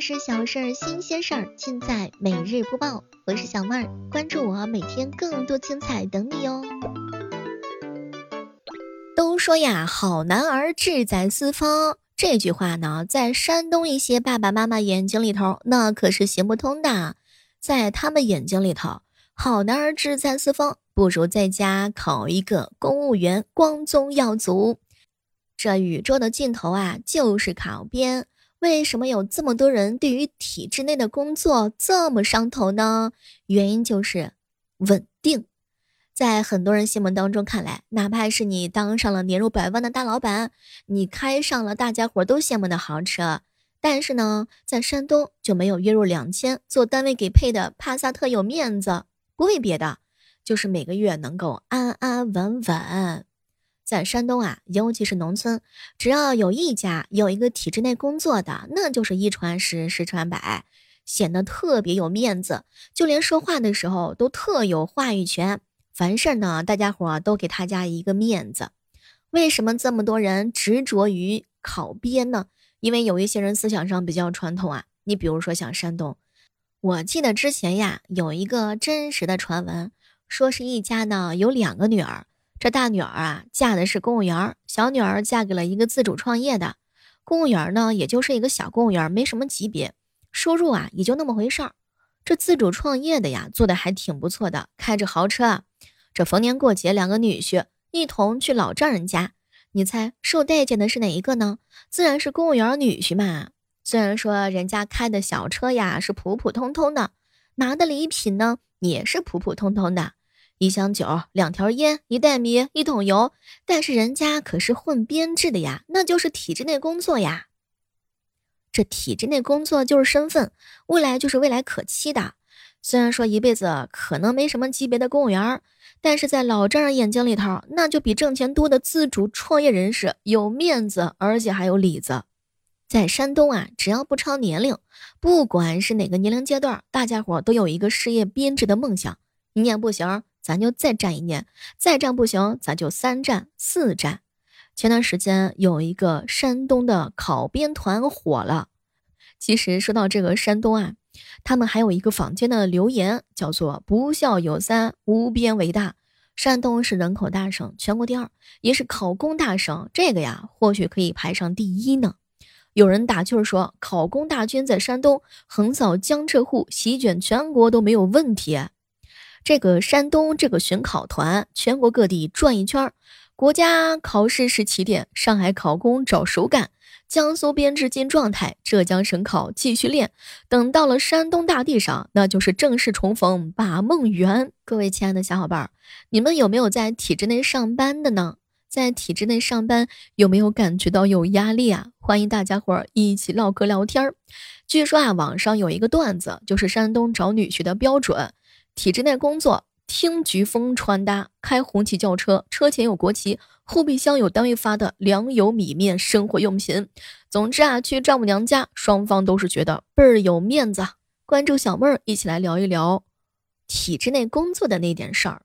事小事儿、新鲜事儿，尽在每日播报。我是小妹儿，关注我，每天更多精彩等你哟。都说呀，好男儿志在四方，这句话呢，在山东一些爸爸妈妈眼睛里头，那可是行不通的。在他们眼睛里头，好男儿志在四方，不如在家考一个公务员，光宗耀祖。这宇宙的尽头啊，就是考编。为什么有这么多人对于体制内的工作这么上头呢？原因就是稳定。在很多人心目当中看来，哪怕是你当上了年入百万的大老板，你开上了大家伙都羡慕的豪车，但是呢，在山东就没有月入两千、做单位给配的帕萨特有面子。不为别的，就是每个月能够安安稳稳。在山东啊，尤其是农村，只要有一家有一个体制内工作的，那就是一传十，十传百，显得特别有面子。就连说话的时候都特有话语权。凡事呢，大家伙都给他家一个面子。为什么这么多人执着于考编呢？因为有一些人思想上比较传统啊。你比如说像山东，我记得之前呀，有一个真实的传闻，说是一家呢有两个女儿。这大女儿啊，嫁的是公务员小女儿嫁给了一个自主创业的公务员呢，也就是一个小公务员，没什么级别，收入啊也就那么回事儿。这自主创业的呀，做的还挺不错的，开着豪车啊。这逢年过节，两个女婿一同去老丈人家，你猜受待见的是哪一个呢？自然是公务员女婿嘛。虽然说人家开的小车呀是普普通通的，拿的礼品呢也是普普通通的。一箱酒，两条烟，一袋米，一桶油，但是人家可是混编制的呀，那就是体制内工作呀。这体制内工作就是身份，未来就是未来可期的。虽然说一辈子可能没什么级别的公务员，但是在老丈人眼睛里头，那就比挣钱多的自主创业人士有面子，而且还有里子。在山东啊，只要不超年龄，不管是哪个年龄阶段，大家伙都有一个事业编制的梦想。你也不行。咱就再战一年，再战不行，咱就三战四战。前段时间有一个山东的考编团火了。其实说到这个山东啊，他们还有一个坊间的留言，叫做“不孝有三，无边为大”。山东是人口大省，全国第二，也是考公大省。这个呀，或许可以排上第一呢。有人打趣说，考公大军在山东横扫江浙沪，席卷全国都没有问题。这个山东这个巡考团全国各地转一圈儿，国家考试是起点，上海考公找手感，江苏编制进状态，浙江省考继续练，等到了山东大地上，那就是正式重逢把梦圆。各位亲爱的小伙伴儿，你们有没有在体制内上班的呢？在体制内上班有没有感觉到有压力啊？欢迎大家伙儿一起唠嗑聊天儿。据说啊，网上有一个段子，就是山东找女婿的标准。体制内工作，听局风穿搭，开红旗轿车，车前有国旗，后备箱有单位发的粮油米面生活用品。总之啊，去丈母娘家，双方都是觉得倍儿有面子。关注小妹儿，一起来聊一聊体制内工作的那点事儿。